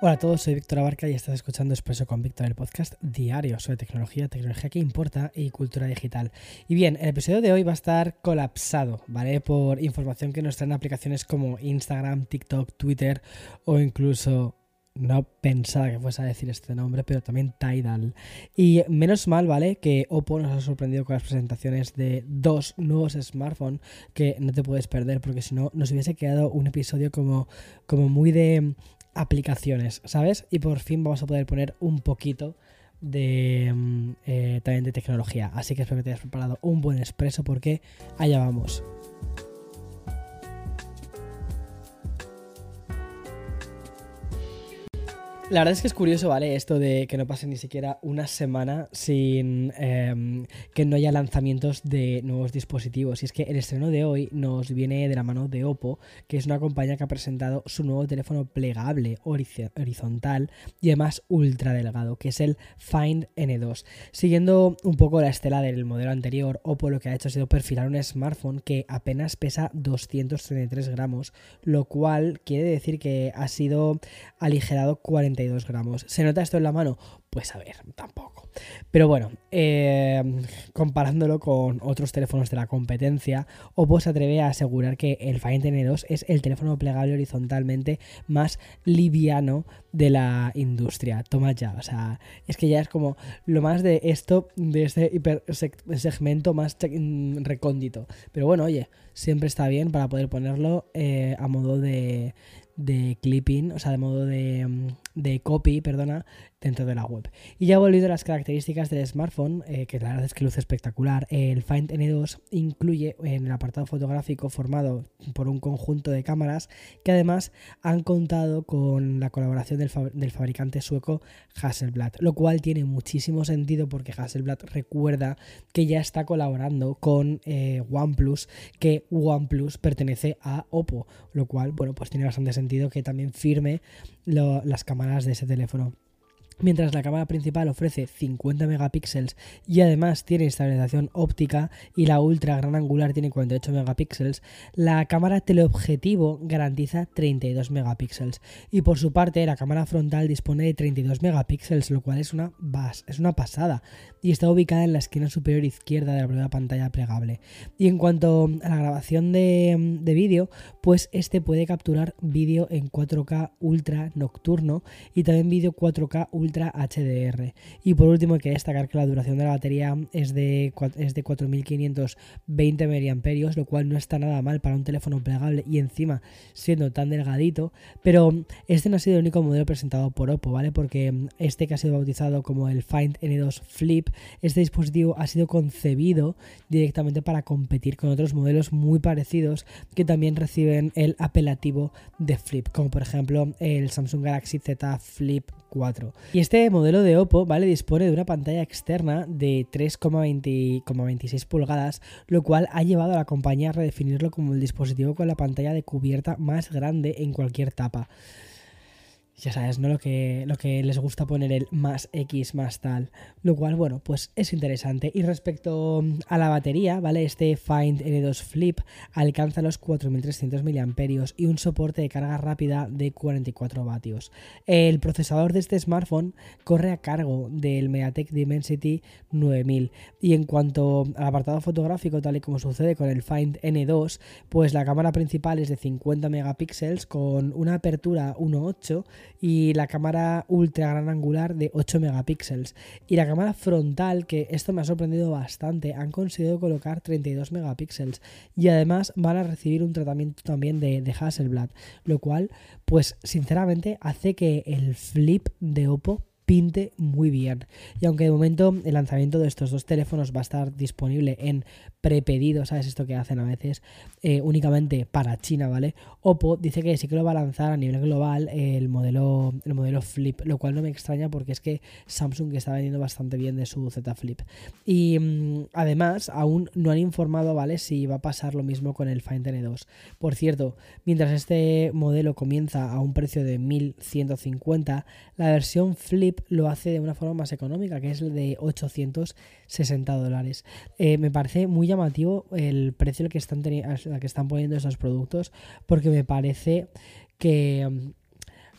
Hola a todos, soy Víctor Abarca y estás escuchando Expreso con Víctor, el podcast diario sobre tecnología, tecnología que importa y cultura digital. Y bien, el episodio de hoy va a estar colapsado, ¿vale? Por información que nos traen aplicaciones como Instagram, TikTok, Twitter o incluso no pensaba que fuese a decir este nombre, pero también Tidal. Y menos mal, ¿vale? Que Oppo nos ha sorprendido con las presentaciones de dos nuevos smartphones que no te puedes perder, porque si no, nos hubiese quedado un episodio como, como muy de aplicaciones, ¿sabes? Y por fin vamos a poder poner un poquito de mm, eh, también de tecnología. Así que espero que te hayas preparado un buen expreso porque allá vamos. La verdad es que es curioso, ¿vale? Esto de que no pase ni siquiera una semana sin em, que no haya lanzamientos de nuevos dispositivos. Y es que el estreno de hoy nos viene de la mano de Oppo, que es una compañía que ha presentado su nuevo teléfono plegable horizontal y además ultra delgado, que es el Find N2. Siguiendo un poco la estela del modelo anterior, Oppo lo que ha hecho ha sido perfilar un smartphone que apenas pesa 233 gramos, lo cual quiere decir que ha sido aligerado 40 gramos. ¿Se nota esto en la mano? Pues a ver, tampoco. Pero bueno, eh, comparándolo con otros teléfonos de la competencia, Oppo se atreve a asegurar que el Find N2 es el teléfono plegable horizontalmente más liviano de la industria. Toma ya, o sea, es que ya es como lo más de esto, de este hiper segmento más recóndito. Pero bueno, oye, siempre está bien para poder ponerlo eh, a modo de, de clipping, o sea, de modo de, mm, de copy, perdona, dentro de la web. Y ya volviendo a las características del smartphone, eh, que la verdad es que luce espectacular, el Find N2 incluye en el apartado fotográfico formado por un conjunto de cámaras que además han contado con la colaboración del, fabricante sueco Hasselblad, lo cual tiene muchísimo sentido porque Hasselblad recuerda que ya está colaborando con eh, OnePlus, que OnePlus pertenece a Oppo, lo cual, bueno, pues tiene bastante sentido que también firme las cámaras de ese teléfono. Mientras la cámara principal ofrece 50 megapíxeles y además tiene estabilización óptica y la ultra gran angular tiene 48 megapíxeles, la cámara teleobjetivo garantiza 32 megapíxeles. Y por su parte, la cámara frontal dispone de 32 megapíxeles, lo cual es una, es una pasada. Y está ubicada en la esquina superior izquierda de la primera pantalla plegable. Y en cuanto a la grabación de, de vídeo, pues este puede capturar vídeo en 4K ultra nocturno y también vídeo 4K ultra Ultra HDR. Y por último hay que destacar que la duración de la batería es de, es de 4520 mAh, lo cual no está nada mal para un teléfono plegable y encima siendo tan delgadito. Pero este no ha sido el único modelo presentado por Oppo, ¿vale? Porque este que ha sido bautizado como el Find N2 Flip, este dispositivo ha sido concebido directamente para competir con otros modelos muy parecidos que también reciben el apelativo de Flip, como por ejemplo el Samsung Galaxy Z Flip 4. Y este modelo de Oppo, ¿vale? Dispone de una pantalla externa de 3,26 pulgadas, lo cual ha llevado a la compañía a redefinirlo como el dispositivo con la pantalla de cubierta más grande en cualquier tapa ya sabes, ¿no? Lo que, lo que les gusta poner el más X más tal. Lo cual, bueno, pues es interesante. Y respecto a la batería, ¿vale? Este Find N2 Flip alcanza los 4300 mAh y un soporte de carga rápida de 44 vatios. El procesador de este smartphone corre a cargo del MediaTek Dimensity 9000. Y en cuanto al apartado fotográfico, tal y como sucede con el Find N2, pues la cámara principal es de 50 megapíxeles con una apertura 1.8 y la cámara ultra gran angular de 8 megapíxeles. Y la cámara frontal, que esto me ha sorprendido bastante, han conseguido colocar 32 megapíxeles y además van a recibir un tratamiento también de, de Hasselblad, lo cual pues sinceramente hace que el flip de Oppo pinte muy bien. Y aunque de momento el lanzamiento de estos dos teléfonos va a estar disponible en prepedido, ¿sabes? Esto que hacen a veces eh, únicamente para China, ¿vale? Oppo dice que sí que lo va a lanzar a nivel global el modelo, el modelo Flip, lo cual no me extraña porque es que Samsung está vendiendo bastante bien de su Z Flip. Y mm, además, aún no han informado, ¿vale? Si va a pasar lo mismo con el Find N2. Por cierto, mientras este modelo comienza a un precio de 1150, la versión Flip lo hace de una forma más económica, que es el de 860 dólares. Eh, me parece muy llamativo el precio al que están, que están poniendo esos productos, porque me parece que mm,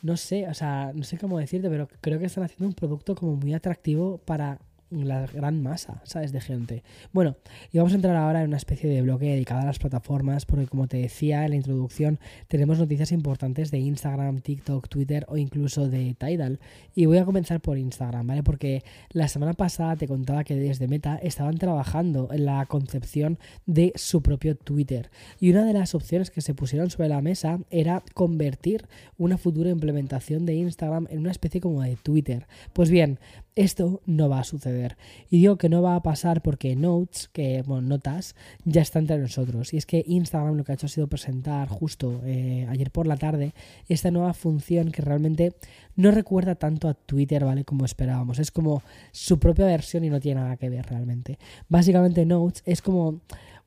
no sé, o sea, no sé cómo decirte, pero creo que están haciendo un producto como muy atractivo para la gran masa, ¿sabes? De gente. Bueno, y vamos a entrar ahora en una especie de bloque dedicado a las plataformas, porque como te decía en la introducción, tenemos noticias importantes de Instagram, TikTok, Twitter o incluso de Tidal. Y voy a comenzar por Instagram, ¿vale? Porque la semana pasada te contaba que desde Meta estaban trabajando en la concepción de su propio Twitter. Y una de las opciones que se pusieron sobre la mesa era convertir una futura implementación de Instagram en una especie como de Twitter. Pues bien, esto no va a suceder. Y digo que no va a pasar porque Notes, que, bueno, notas, ya está entre nosotros. Y es que Instagram lo que ha hecho ha sido presentar justo eh, ayer por la tarde esta nueva función que realmente no recuerda tanto a Twitter, ¿vale? Como esperábamos. Es como su propia versión y no tiene nada que ver realmente. Básicamente Notes es como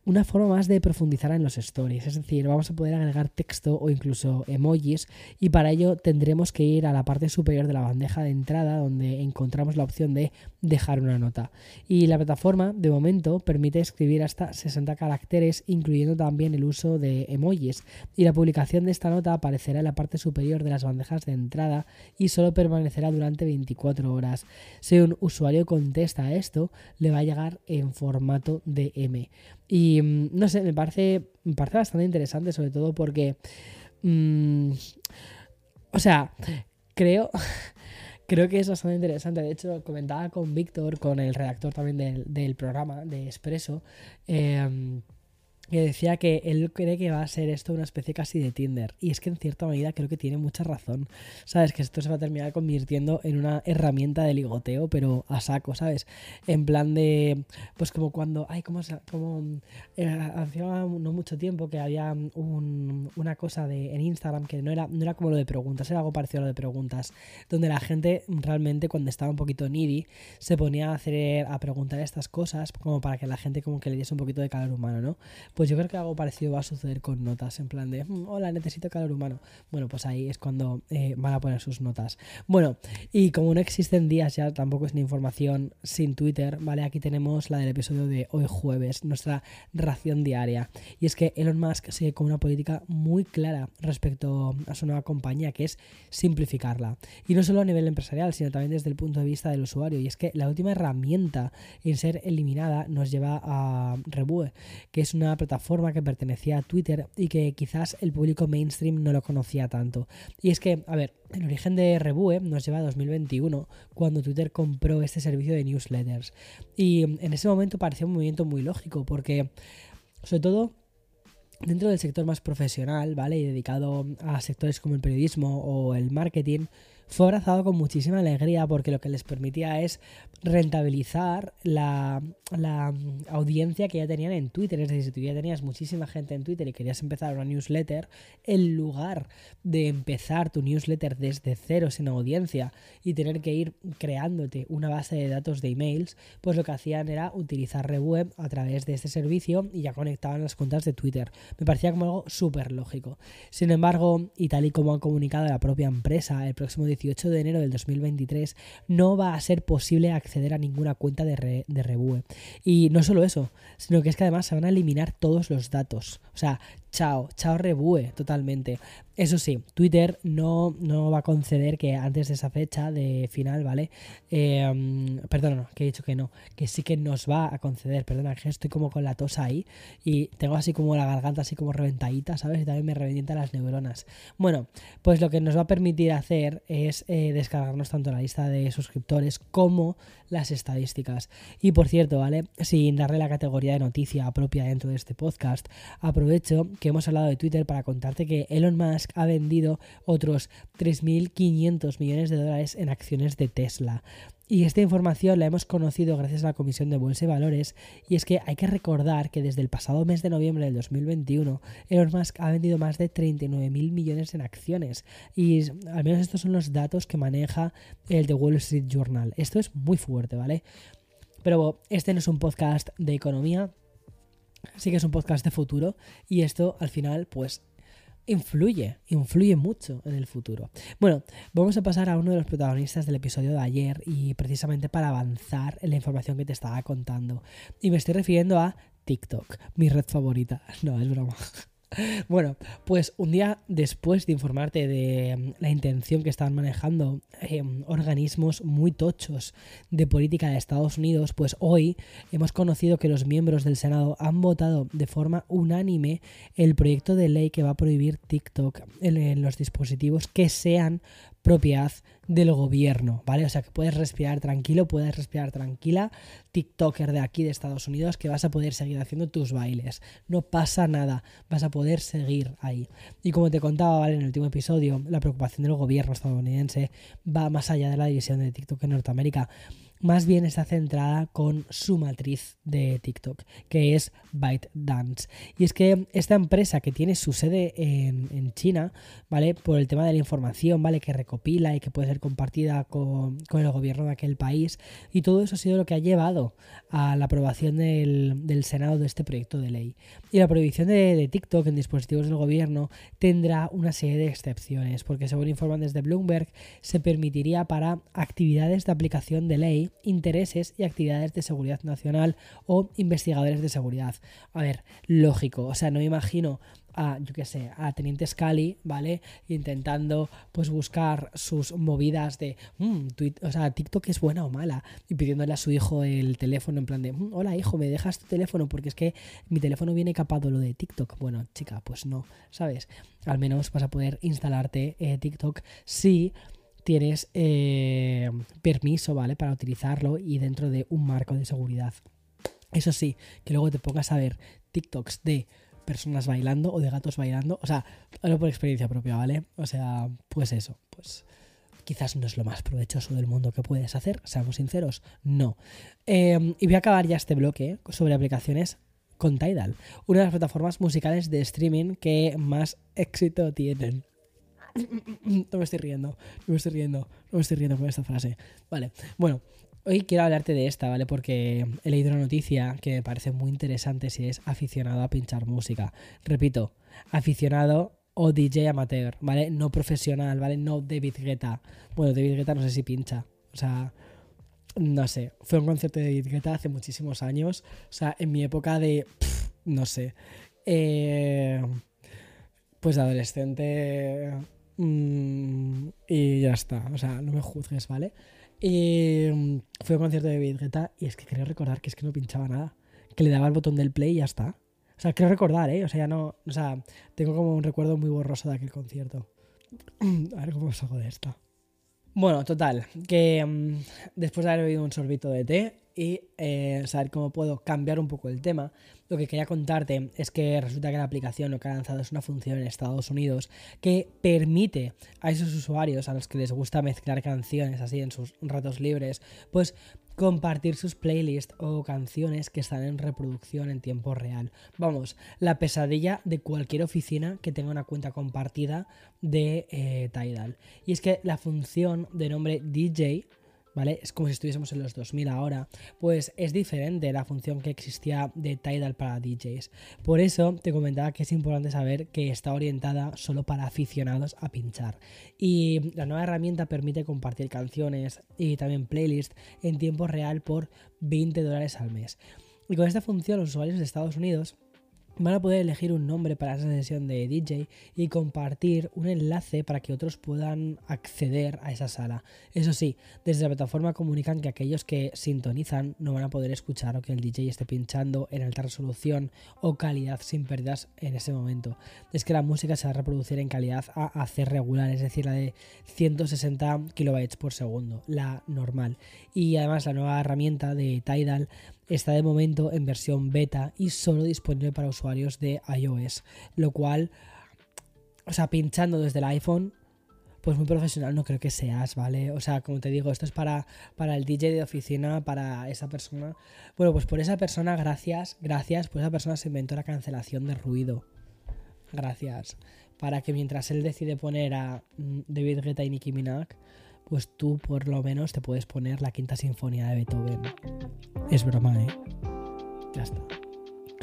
una forma más de profundizar en los stories, es decir, vamos a poder agregar texto o incluso emojis y para ello tendremos que ir a la parte superior de la bandeja de entrada donde encontramos la opción de dejar una nota. Y la plataforma de momento permite escribir hasta 60 caracteres incluyendo también el uso de emojis y la publicación de esta nota aparecerá en la parte superior de las bandejas de entrada y solo permanecerá durante 24 horas. Si un usuario contesta a esto, le va a llegar en formato DM. Y mm, no sé, me parece, me parece bastante interesante, sobre todo porque. Mm, o sea, creo. Creo que es bastante interesante. De hecho, comentaba con Víctor, con el redactor también del, programa de Expreso. Eh, que decía que él cree que va a ser esto una especie casi de Tinder. Y es que en cierta medida creo que tiene mucha razón. ¿Sabes? Que esto se va a terminar convirtiendo en una herramienta de ligoteo, pero a saco, ¿sabes? En plan de. Pues como cuando. Ay, como. como eh, hacía no mucho tiempo que había una cosa de, en Instagram que no era, no era como lo de preguntas, era algo parecido a lo de preguntas. Donde la gente realmente, cuando estaba un poquito needy, se ponía a hacer. a preguntar estas cosas, como para que la gente como que le diese un poquito de calor humano, ¿no? Yo creo que algo parecido va a suceder con notas, en plan de, mm, hola, necesito calor humano. Bueno, pues ahí es cuando eh, van a poner sus notas. Bueno, y como no existen días ya, tampoco es ni información sin Twitter, ¿vale? Aquí tenemos la del episodio de hoy jueves, nuestra ración diaria. Y es que Elon Musk sigue con una política muy clara respecto a su nueva compañía, que es simplificarla. Y no solo a nivel empresarial, sino también desde el punto de vista del usuario. Y es que la última herramienta en ser eliminada nos lleva a Rebue, que es una plataforma forma que pertenecía a Twitter y que quizás el público mainstream no lo conocía tanto. Y es que, a ver, el origen de Rebue nos lleva a 2021, cuando Twitter compró este servicio de newsletters. Y en ese momento parecía un movimiento muy lógico, porque, sobre todo, dentro del sector más profesional, ¿vale? Y dedicado a sectores como el periodismo o el marketing, fue abrazado con muchísima alegría porque lo que les permitía es rentabilizar la, audiencia que ya tenían en Twitter. Es decir, si tú ya tenías muchísima gente en Twitter y querías empezar una newsletter, en lugar de empezar tu newsletter desde cero sin audiencia y tener que ir creándote una base de datos de emails, pues lo que hacían era utilizar Reweb a través de este servicio y ya conectaban las cuentas de Twitter. Me parecía como algo súper lógico. Sin embargo, y tal y como ha comunicado la propia empresa, el próximo 18 de enero del 2023 no va a ser posible acceder a ninguna cuenta de, de Rebue. Y no solo eso, sino que es que además se van a eliminar todos los datos. O sea, chao, chao Rebue totalmente. Eso sí, Twitter no, no va a conceder que antes de esa fecha de final, ¿vale? Eh, perdón, no, que he dicho que no, que sí que nos va a conceder, perdona, que estoy como con la tos ahí y tengo así como la garganta así como reventadita, ¿sabes? Y también me revientan las neuronas. Bueno, pues lo que nos va a permitir hacer es eh, descargarnos tanto la lista de suscriptores como las estadísticas. Y por cierto, ¿vale? Sin darle la categoría de noticia propia dentro de este podcast, aprovecho que hemos hablado de Twitter para contarte que Elon Musk ha vendido otros 3.500 millones de dólares en acciones de Tesla. Y esta información la hemos conocido gracias a la Comisión de Bolsa y Valores y es que hay que recordar que desde el pasado mes de noviembre del 2021 Elon Musk ha vendido más de 39 mil millones en acciones y al menos estos son los datos que maneja el The Wall Street Journal. Esto es muy fuerte, ¿vale? Pero este no es un podcast de economía, sí que es un podcast de futuro y esto al final pues influye, influye mucho en el futuro. Bueno, vamos a pasar a uno de los protagonistas del episodio de ayer y precisamente para avanzar en la información que te estaba contando. Y me estoy refiriendo a TikTok, mi red favorita. No, es broma. Bueno, pues un día después de informarte de mm, la intención que estaban manejando em, organismos muy tochos de política de Estados Unidos, pues hoy hemos conocido que los miembros del Senado han votado de forma unánime el proyecto de ley que va a prohibir TikTok en los dispositivos que sean propiedad del gobierno, ¿vale? O sea que puedes respirar tranquilo, puedes respirar tranquila, TikToker de aquí de Estados Unidos, que vas a poder seguir haciendo tus bailes. No pasa nada, vas a poder seguir ahí. Y como te contaba, ¿vale? En el último episodio, la preocupación del gobierno estadounidense va más allá de la división de TikTok en Norteamérica más bien está centrada con su matriz de TikTok, que es ByteDance. Y es que esta empresa que tiene su sede en, China, ¿vale? Por el tema de la información, ¿vale? Que recopila y que puede ser compartida con, el gobierno de aquel país. Y todo eso ha sido lo que ha llevado a la aprobación del, Senado de este proyecto de ley. Y la prohibición de, de TikTok en dispositivos del gobierno tendrá una serie de excepciones, porque según informan desde Bloomberg, se permitiría para actividades de aplicación de ley intereses y actividades de seguridad nacional o investigadores de seguridad. A ver, lógico, o sea, no me imagino a, yo qué sé, a Teniente Scully, ¿vale? Intentando, pues, buscar sus movidas de, mm, o sea, TikTok es buena o mala, y pidiéndole a su hijo el teléfono en plan de, mm, hola hijo, ¿me dejas tu teléfono? Porque es que mi teléfono viene capado lo de TikTok. Bueno, chica, pues no, ¿sabes? Al menos vas a poder instalarte eh, TikTok si tienes eh, permiso, ¿vale? Para utilizarlo y dentro de un marco de seguridad. Eso sí, que luego te pongas a ver TikToks de personas bailando o de gatos bailando. O sea, hablo por experiencia propia, ¿vale? O sea, pues eso, pues quizás no es lo más provechoso del mundo que puedes hacer, seamos sinceros, no. Em, y voy a acabar ya este bloque sobre aplicaciones con Tidal, una de las plataformas musicales de streaming que más éxito tienen. no me estoy riendo, no me estoy riendo, no me estoy riendo con esta frase. Vale, bueno, hoy quiero hablarte de esta, ¿vale? Porque he leído una noticia que me parece muy interesante si es aficionado a pinchar música. Repito, aficionado o DJ amateur, ¿vale? No profesional, ¿vale? No David Guetta. Bueno, David Guetta no sé si pincha. O sea, no sé. Fue un concierto de David Guetta hace muchísimos años. O sea, en mi época de... no sé. Eh, pues adolescente Mm, y ya está, o sea, no me juzgues, ¿vale? Y mm, fue un concierto de David y es que creo recordar que es que no pinchaba nada, que le daba el botón del play y ya está. O sea, creo recordar, ¿eh? O sea, ya no, o sea, tengo como un recuerdo muy borroso de aquel concierto. A ver cómo salgo de esta. Bueno, total, que mm, después de haber bebido un sorbito de té y eh, saber cómo puedo cambiar un poco el tema, lo que quería contarte es que resulta que la aplicación lo que ha lanzado es una función en Estados Unidos que permite a esos usuarios a los que les gusta mezclar canciones así en sus ratos libres, pues compartir sus playlists o canciones que están en reproducción en tiempo real. Vamos, la pesadilla de cualquier oficina que tenga una cuenta compartida de eh, Tidal. Y es que la función de nombre DJ ¿vale? Es como si estuviésemos en los 2000 ahora, pues es diferente la función que existía de Tidal para DJs. Por eso te comentaba que es importante saber que está orientada solo para aficionados a pinchar. Y la nueva herramienta permite compartir canciones y también playlists en tiempo real por 20 dólares al mes. Y con esta función los usuarios de Estados Unidos van a poder elegir un nombre para esa sesión de DJ y compartir un enlace para que otros puedan acceder a esa sala. Eso sí, desde la plataforma comunican que aquellos que sintonizan no van a poder escuchar o que el DJ esté pinchando en alta resolución o calidad sin pérdidas en ese momento. Es que la música se va a reproducir en calidad AAC regular, es decir, la de 160 kilobytes por segundo, la normal. Y además la nueva herramienta de Tidal está de momento en versión beta y solo disponible para usuarios de iOS, lo cual, o sea, pinchando desde el iPhone, pues muy profesional no creo que seas, ¿vale? O sea, como te digo, esto es para, para el DJ de oficina, para esa persona. Bueno, pues por esa persona, gracias, gracias, pues esa persona se inventó la cancelación de ruido. Gracias. Para que mientras él decide poner a mm, David Guetta y Nicki Minaj, pues tú por lo menos te puedes poner la quinta sinfonía de Beethoven. Es broma, ¿eh? Ya está.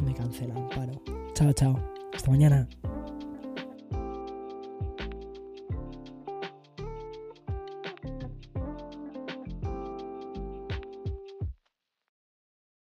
Me cancelan, paro. Chao, chao. Hasta mañana.